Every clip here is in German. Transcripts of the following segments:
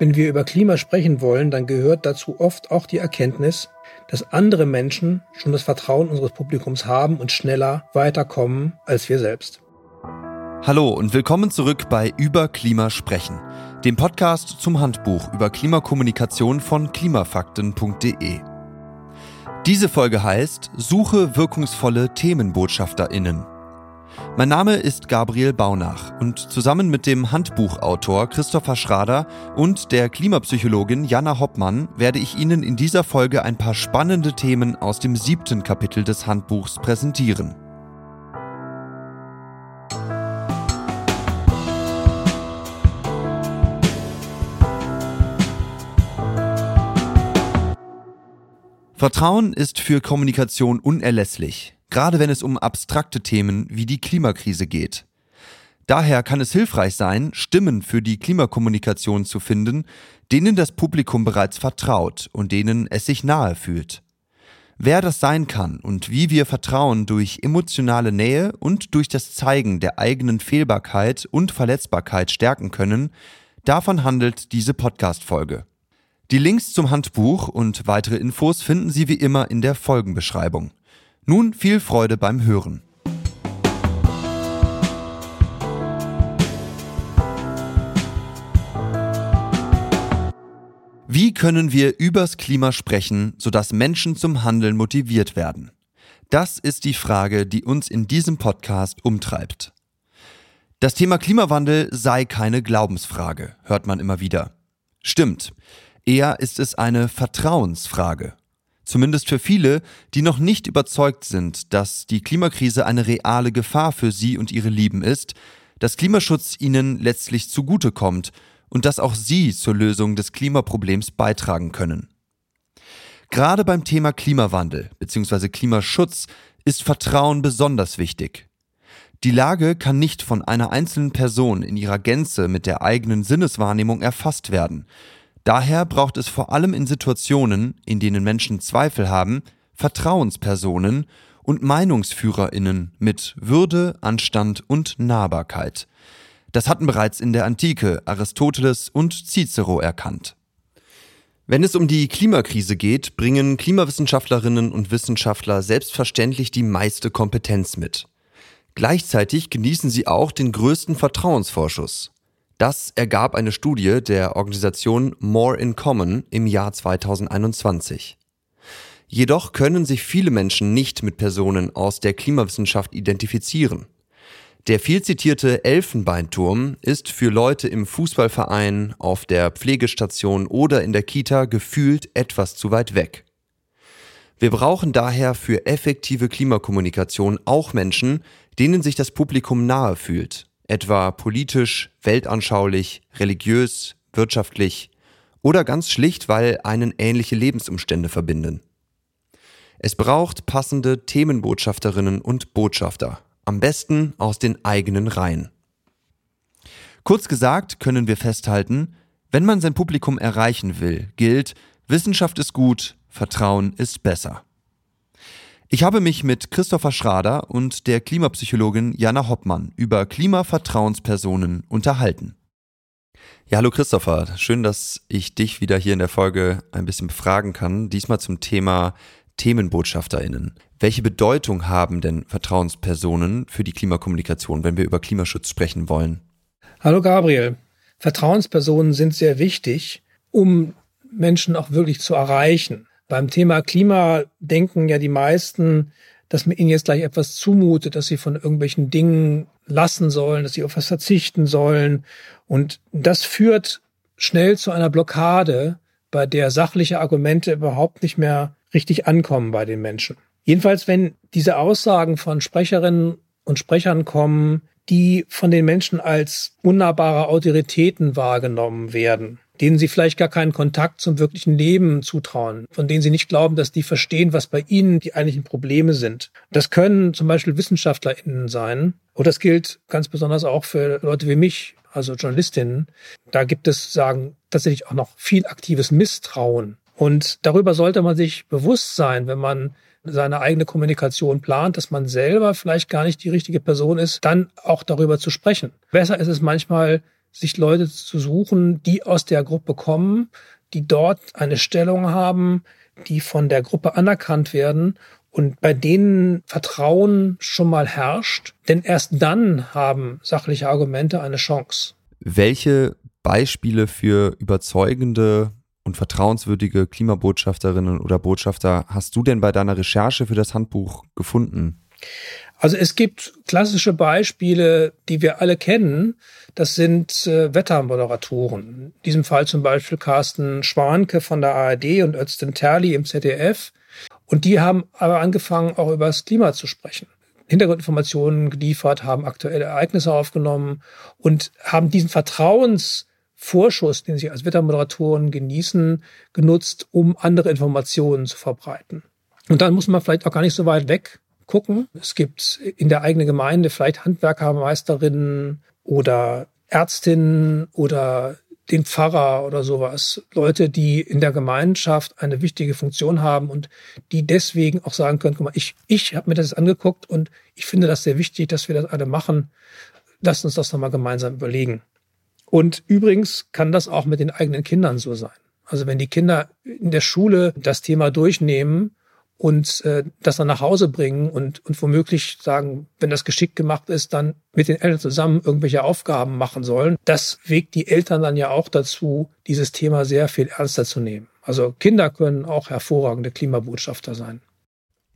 Wenn wir über Klima sprechen wollen, dann gehört dazu oft auch die Erkenntnis, dass andere Menschen schon das Vertrauen unseres Publikums haben und schneller weiterkommen als wir selbst. Hallo und willkommen zurück bei Über Klima sprechen, dem Podcast zum Handbuch über Klimakommunikation von klimafakten.de. Diese Folge heißt Suche wirkungsvolle Themenbotschafterinnen. Mein Name ist Gabriel Baunach und zusammen mit dem Handbuchautor Christopher Schrader und der Klimapsychologin Jana Hoppmann werde ich Ihnen in dieser Folge ein paar spannende Themen aus dem siebten Kapitel des Handbuchs präsentieren. Vertrauen ist für Kommunikation unerlässlich gerade wenn es um abstrakte Themen wie die Klimakrise geht. Daher kann es hilfreich sein, Stimmen für die Klimakommunikation zu finden, denen das Publikum bereits vertraut und denen es sich nahe fühlt. Wer das sein kann und wie wir Vertrauen durch emotionale Nähe und durch das Zeigen der eigenen Fehlbarkeit und Verletzbarkeit stärken können, davon handelt diese Podcast-Folge. Die Links zum Handbuch und weitere Infos finden Sie wie immer in der Folgenbeschreibung. Nun viel Freude beim Hören. Wie können wir übers Klima sprechen, sodass Menschen zum Handeln motiviert werden? Das ist die Frage, die uns in diesem Podcast umtreibt. Das Thema Klimawandel sei keine Glaubensfrage, hört man immer wieder. Stimmt, eher ist es eine Vertrauensfrage. Zumindest für viele, die noch nicht überzeugt sind, dass die Klimakrise eine reale Gefahr für sie und ihre Lieben ist, dass Klimaschutz ihnen letztlich zugutekommt und dass auch sie zur Lösung des Klimaproblems beitragen können. Gerade beim Thema Klimawandel bzw. Klimaschutz ist Vertrauen besonders wichtig. Die Lage kann nicht von einer einzelnen Person in ihrer Gänze mit der eigenen Sinneswahrnehmung erfasst werden, Daher braucht es vor allem in Situationen, in denen Menschen Zweifel haben, Vertrauenspersonen und Meinungsführerinnen mit Würde, Anstand und Nahbarkeit. Das hatten bereits in der Antike Aristoteles und Cicero erkannt. Wenn es um die Klimakrise geht, bringen Klimawissenschaftlerinnen und Wissenschaftler selbstverständlich die meiste Kompetenz mit. Gleichzeitig genießen sie auch den größten Vertrauensvorschuss. Das ergab eine Studie der Organisation More in Common im Jahr 2021. Jedoch können sich viele Menschen nicht mit Personen aus der Klimawissenschaft identifizieren. Der viel zitierte Elfenbeinturm ist für Leute im Fußballverein, auf der Pflegestation oder in der Kita gefühlt etwas zu weit weg. Wir brauchen daher für effektive Klimakommunikation auch Menschen, denen sich das Publikum nahe fühlt etwa politisch, weltanschaulich, religiös, wirtschaftlich oder ganz schlicht, weil einen ähnliche Lebensumstände verbinden. Es braucht passende Themenbotschafterinnen und Botschafter, am besten aus den eigenen Reihen. Kurz gesagt können wir festhalten, wenn man sein Publikum erreichen will, gilt, Wissenschaft ist gut, Vertrauen ist besser. Ich habe mich mit Christopher Schrader und der Klimapsychologin Jana Hoppmann über Klimavertrauenspersonen unterhalten. Ja, hallo Christopher, schön, dass ich dich wieder hier in der Folge ein bisschen befragen kann. Diesmal zum Thema Themenbotschafterinnen. Welche Bedeutung haben denn Vertrauenspersonen für die Klimakommunikation, wenn wir über Klimaschutz sprechen wollen? Hallo Gabriel. Vertrauenspersonen sind sehr wichtig, um Menschen auch wirklich zu erreichen. Beim Thema Klima denken ja die meisten, dass man ihnen jetzt gleich etwas zumutet, dass sie von irgendwelchen Dingen lassen sollen, dass sie auf was verzichten sollen. Und das führt schnell zu einer Blockade, bei der sachliche Argumente überhaupt nicht mehr richtig ankommen bei den Menschen. Jedenfalls, wenn diese Aussagen von Sprecherinnen und Sprechern kommen, die von den Menschen als unnahbare Autoritäten wahrgenommen werden, denen sie vielleicht gar keinen Kontakt zum wirklichen Leben zutrauen, von denen sie nicht glauben, dass die verstehen, was bei ihnen die eigentlichen Probleme sind. Das können zum Beispiel WissenschaftlerInnen sein. Und das gilt ganz besonders auch für Leute wie mich, also Journalistinnen. Da gibt es, sagen, tatsächlich auch noch viel aktives Misstrauen. Und darüber sollte man sich bewusst sein, wenn man seine eigene Kommunikation plant, dass man selber vielleicht gar nicht die richtige Person ist, dann auch darüber zu sprechen. Besser ist es manchmal, sich Leute zu suchen, die aus der Gruppe kommen, die dort eine Stellung haben, die von der Gruppe anerkannt werden und bei denen Vertrauen schon mal herrscht. Denn erst dann haben sachliche Argumente eine Chance. Welche Beispiele für überzeugende und vertrauenswürdige Klimabotschafterinnen oder Botschafter hast du denn bei deiner Recherche für das Handbuch gefunden? Also es gibt klassische Beispiele, die wir alle kennen. Das sind äh, Wettermoderatoren. In diesem Fall zum Beispiel Carsten Schwanke von der ARD und Özden Terli im ZDF. Und die haben aber angefangen, auch über das Klima zu sprechen. Hintergrundinformationen geliefert, haben aktuelle Ereignisse aufgenommen und haben diesen Vertrauensvorschuss, den sie als Wettermoderatoren genießen, genutzt, um andere Informationen zu verbreiten. Und dann muss man vielleicht auch gar nicht so weit weg gucken. Es gibt in der eigenen Gemeinde vielleicht Handwerkermeisterinnen oder Ärztinnen oder den Pfarrer oder sowas. Leute, die in der Gemeinschaft eine wichtige Funktion haben und die deswegen auch sagen können, guck mal, ich, ich habe mir das angeguckt und ich finde das sehr wichtig, dass wir das alle machen. Lasst uns das nochmal gemeinsam überlegen. Und übrigens kann das auch mit den eigenen Kindern so sein. Also wenn die Kinder in der Schule das Thema durchnehmen und äh, das dann nach Hause bringen und, und womöglich sagen, wenn das geschickt gemacht ist, dann mit den Eltern zusammen irgendwelche Aufgaben machen sollen. Das wegt die Eltern dann ja auch dazu, dieses Thema sehr viel ernster zu nehmen. Also Kinder können auch hervorragende Klimabotschafter sein.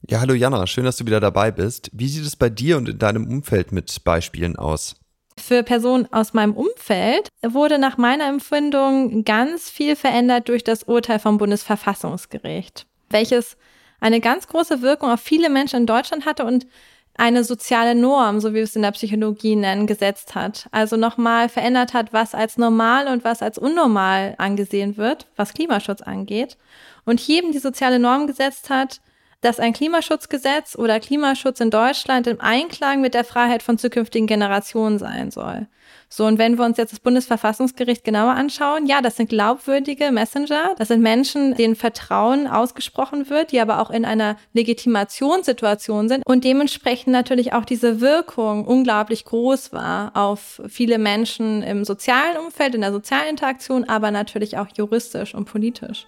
Ja, hallo Jana, schön, dass du wieder dabei bist. Wie sieht es bei dir und in deinem Umfeld mit Beispielen aus? Für Personen aus meinem Umfeld wurde nach meiner Empfindung ganz viel verändert durch das Urteil vom Bundesverfassungsgericht, welches eine ganz große Wirkung auf viele Menschen in Deutschland hatte und eine soziale Norm, so wie wir es in der Psychologie nennen, gesetzt hat. Also nochmal verändert hat, was als normal und was als unnormal angesehen wird, was Klimaschutz angeht. Und hier eben die soziale Norm gesetzt hat, dass ein Klimaschutzgesetz oder Klimaschutz in Deutschland im Einklang mit der Freiheit von zukünftigen Generationen sein soll. So, und wenn wir uns jetzt das Bundesverfassungsgericht genauer anschauen, ja, das sind glaubwürdige Messenger, das sind Menschen, denen Vertrauen ausgesprochen wird, die aber auch in einer Legitimationssituation sind und dementsprechend natürlich auch diese Wirkung unglaublich groß war auf viele Menschen im sozialen Umfeld, in der sozialen Interaktion, aber natürlich auch juristisch und politisch.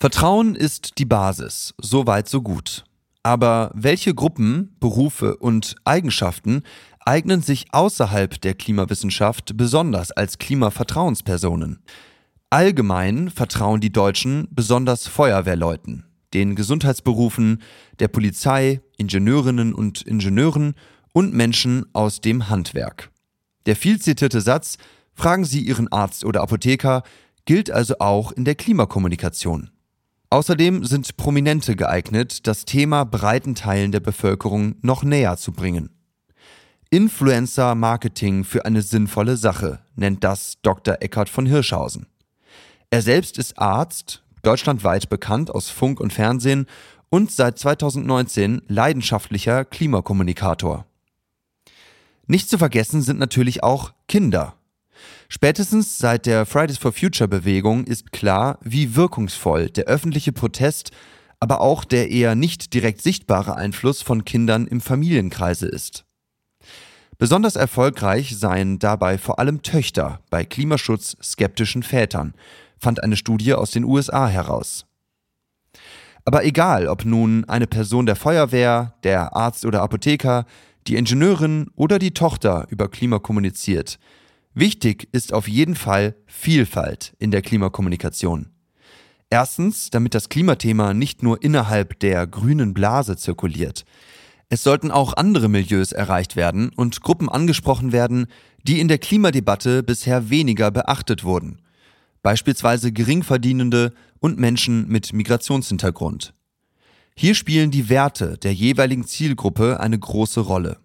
Vertrauen ist die Basis, so weit, so gut. Aber welche Gruppen, Berufe und Eigenschaften eignen sich außerhalb der Klimawissenschaft besonders als Klimavertrauenspersonen? Allgemein vertrauen die Deutschen besonders Feuerwehrleuten, den Gesundheitsberufen, der Polizei, Ingenieurinnen und Ingenieuren und Menschen aus dem Handwerk. Der viel zitierte Satz, fragen Sie Ihren Arzt oder Apotheker, gilt also auch in der Klimakommunikation. Außerdem sind Prominente geeignet, das Thema breiten Teilen der Bevölkerung noch näher zu bringen. Influencer-Marketing für eine sinnvolle Sache nennt das Dr. Eckhard von Hirschhausen. Er selbst ist Arzt, deutschlandweit bekannt aus Funk und Fernsehen und seit 2019 leidenschaftlicher Klimakommunikator. Nicht zu vergessen sind natürlich auch Kinder. Spätestens seit der Fridays for Future Bewegung ist klar, wie wirkungsvoll der öffentliche Protest, aber auch der eher nicht direkt sichtbare Einfluss von Kindern im Familienkreise ist. Besonders erfolgreich seien dabei vor allem Töchter bei Klimaschutz skeptischen Vätern, fand eine Studie aus den USA heraus. Aber egal, ob nun eine Person der Feuerwehr, der Arzt oder Apotheker, die Ingenieurin oder die Tochter über Klima kommuniziert, Wichtig ist auf jeden Fall Vielfalt in der Klimakommunikation. Erstens, damit das Klimathema nicht nur innerhalb der grünen Blase zirkuliert. Es sollten auch andere Milieus erreicht werden und Gruppen angesprochen werden, die in der Klimadebatte bisher weniger beachtet wurden. Beispielsweise Geringverdienende und Menschen mit Migrationshintergrund. Hier spielen die Werte der jeweiligen Zielgruppe eine große Rolle.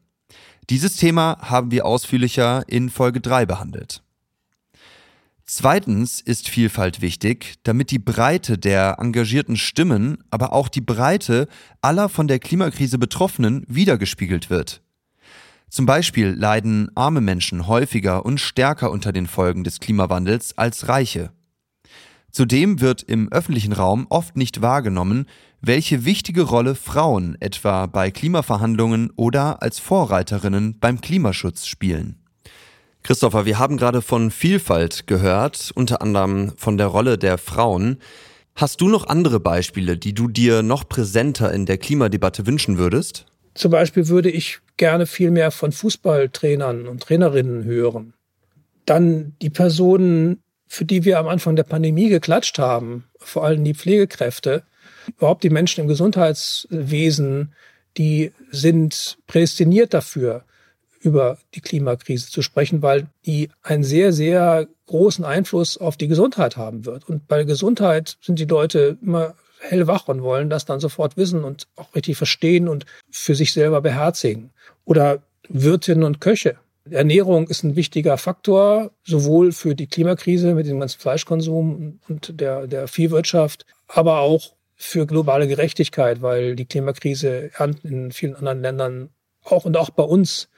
Dieses Thema haben wir ausführlicher in Folge 3 behandelt. Zweitens ist Vielfalt wichtig, damit die Breite der engagierten Stimmen, aber auch die Breite aller von der Klimakrise Betroffenen wiedergespiegelt wird. Zum Beispiel leiden arme Menschen häufiger und stärker unter den Folgen des Klimawandels als reiche. Zudem wird im öffentlichen Raum oft nicht wahrgenommen, welche wichtige Rolle Frauen etwa bei Klimaverhandlungen oder als Vorreiterinnen beim Klimaschutz spielen. Christopher, wir haben gerade von Vielfalt gehört, unter anderem von der Rolle der Frauen. Hast du noch andere Beispiele, die du dir noch präsenter in der Klimadebatte wünschen würdest? Zum Beispiel würde ich gerne viel mehr von Fußballtrainern und Trainerinnen hören. Dann die Personen, für die wir am Anfang der Pandemie geklatscht haben, vor allem die Pflegekräfte, überhaupt die Menschen im Gesundheitswesen, die sind prädestiniert dafür, über die Klimakrise zu sprechen, weil die einen sehr, sehr großen Einfluss auf die Gesundheit haben wird. Und bei Gesundheit sind die Leute immer hellwach und wollen das dann sofort wissen und auch richtig verstehen und für sich selber beherzigen. Oder Wirtinnen und Köche. Ernährung ist ein wichtiger Faktor, sowohl für die Klimakrise mit dem ganzen Fleischkonsum und der, der Viehwirtschaft, aber auch für globale Gerechtigkeit, weil die Klimakrise in vielen anderen Ländern auch und auch bei uns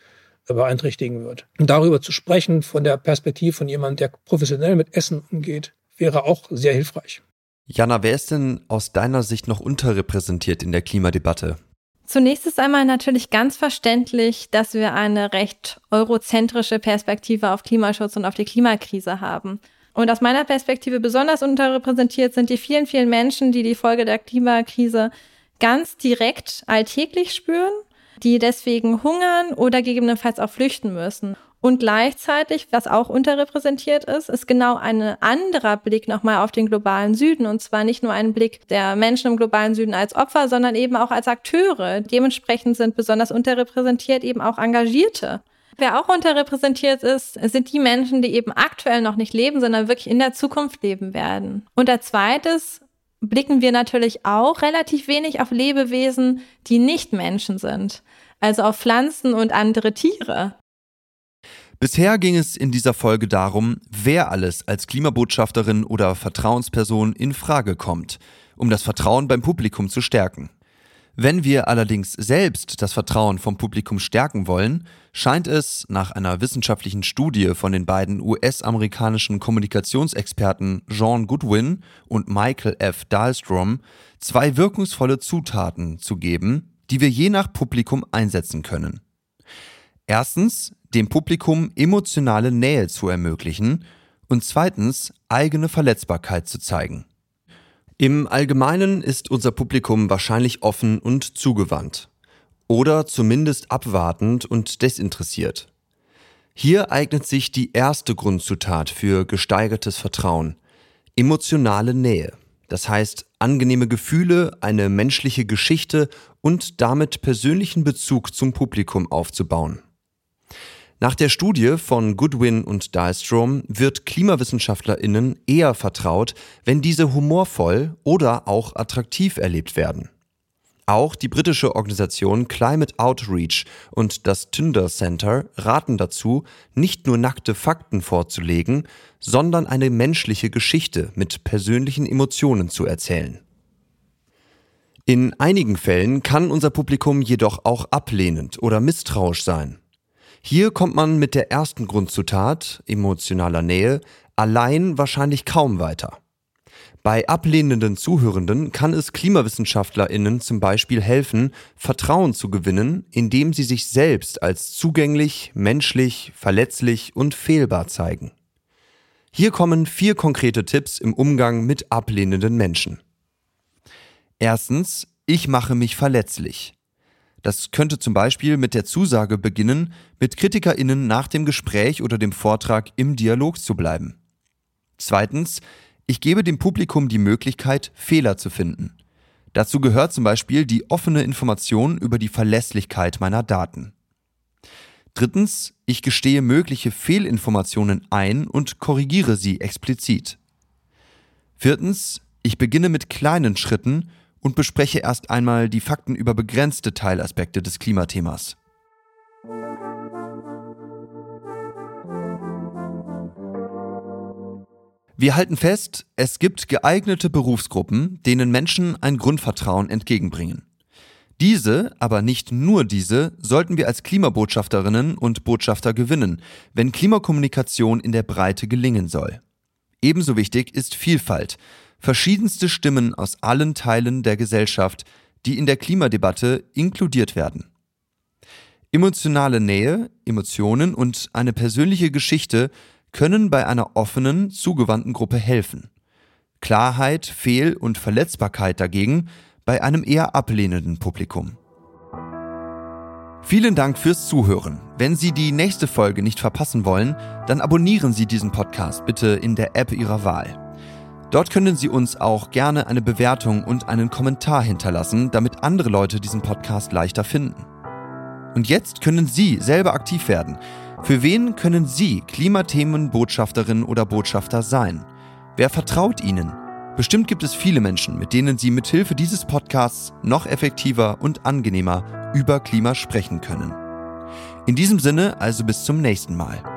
beeinträchtigen wird. Und darüber zu sprechen von der Perspektive von jemandem, der professionell mit Essen umgeht, wäre auch sehr hilfreich. Jana, wer ist denn aus deiner Sicht noch unterrepräsentiert in der Klimadebatte? Zunächst ist einmal natürlich ganz verständlich, dass wir eine recht eurozentrische Perspektive auf Klimaschutz und auf die Klimakrise haben. Und aus meiner Perspektive besonders unterrepräsentiert sind die vielen, vielen Menschen, die die Folge der Klimakrise ganz direkt alltäglich spüren die deswegen hungern oder gegebenenfalls auch flüchten müssen. Und gleichzeitig, was auch unterrepräsentiert ist, ist genau ein anderer Blick nochmal auf den globalen Süden. Und zwar nicht nur ein Blick der Menschen im globalen Süden als Opfer, sondern eben auch als Akteure. Dementsprechend sind besonders unterrepräsentiert eben auch Engagierte. Wer auch unterrepräsentiert ist, sind die Menschen, die eben aktuell noch nicht leben, sondern wirklich in der Zukunft leben werden. Und der zweites blicken wir natürlich auch relativ wenig auf Lebewesen, die nicht Menschen sind, also auf Pflanzen und andere Tiere. Bisher ging es in dieser Folge darum, wer alles als Klimabotschafterin oder Vertrauensperson in Frage kommt, um das Vertrauen beim Publikum zu stärken. Wenn wir allerdings selbst das Vertrauen vom Publikum stärken wollen, scheint es nach einer wissenschaftlichen Studie von den beiden US-amerikanischen Kommunikationsexperten John Goodwin und Michael F. Dahlstrom zwei wirkungsvolle Zutaten zu geben, die wir je nach Publikum einsetzen können. Erstens, dem Publikum emotionale Nähe zu ermöglichen und zweitens, eigene Verletzbarkeit zu zeigen. Im Allgemeinen ist unser Publikum wahrscheinlich offen und zugewandt. Oder zumindest abwartend und desinteressiert. Hier eignet sich die erste Grundzutat für gesteigertes Vertrauen. Emotionale Nähe. Das heißt, angenehme Gefühle, eine menschliche Geschichte und damit persönlichen Bezug zum Publikum aufzubauen. Nach der Studie von Goodwin und Dahlstrom wird KlimawissenschaftlerInnen eher vertraut, wenn diese humorvoll oder auch attraktiv erlebt werden. Auch die britische Organisation Climate Outreach und das Tinder Center raten dazu, nicht nur nackte Fakten vorzulegen, sondern eine menschliche Geschichte mit persönlichen Emotionen zu erzählen. In einigen Fällen kann unser Publikum jedoch auch ablehnend oder misstrauisch sein. Hier kommt man mit der ersten Grundzutat, emotionaler Nähe, allein wahrscheinlich kaum weiter. Bei ablehnenden Zuhörenden kann es KlimawissenschaftlerInnen zum Beispiel helfen, Vertrauen zu gewinnen, indem sie sich selbst als zugänglich, menschlich, verletzlich und fehlbar zeigen. Hier kommen vier konkrete Tipps im Umgang mit ablehnenden Menschen. Erstens, ich mache mich verletzlich. Das könnte zum Beispiel mit der Zusage beginnen, mit KritikerInnen nach dem Gespräch oder dem Vortrag im Dialog zu bleiben. Zweitens, ich gebe dem Publikum die Möglichkeit, Fehler zu finden. Dazu gehört zum Beispiel die offene Information über die Verlässlichkeit meiner Daten. Drittens, ich gestehe mögliche Fehlinformationen ein und korrigiere sie explizit. Viertens, ich beginne mit kleinen Schritten und bespreche erst einmal die Fakten über begrenzte Teilaspekte des Klimathemas. Wir halten fest, es gibt geeignete Berufsgruppen, denen Menschen ein Grundvertrauen entgegenbringen. Diese, aber nicht nur diese, sollten wir als Klimabotschafterinnen und Botschafter gewinnen, wenn Klimakommunikation in der Breite gelingen soll. Ebenso wichtig ist Vielfalt, verschiedenste Stimmen aus allen Teilen der Gesellschaft, die in der Klimadebatte inkludiert werden. Emotionale Nähe, Emotionen und eine persönliche Geschichte können bei einer offenen, zugewandten Gruppe helfen. Klarheit, Fehl- und Verletzbarkeit dagegen bei einem eher ablehnenden Publikum. Vielen Dank fürs Zuhören. Wenn Sie die nächste Folge nicht verpassen wollen, dann abonnieren Sie diesen Podcast bitte in der App Ihrer Wahl. Dort können Sie uns auch gerne eine Bewertung und einen Kommentar hinterlassen, damit andere Leute diesen Podcast leichter finden. Und jetzt können Sie selber aktiv werden. Für wen können Sie Klimathemen-Botschafterin oder Botschafter sein? Wer vertraut Ihnen? Bestimmt gibt es viele Menschen, mit denen Sie mithilfe dieses Podcasts noch effektiver und angenehmer über Klima sprechen können. In diesem Sinne also bis zum nächsten Mal.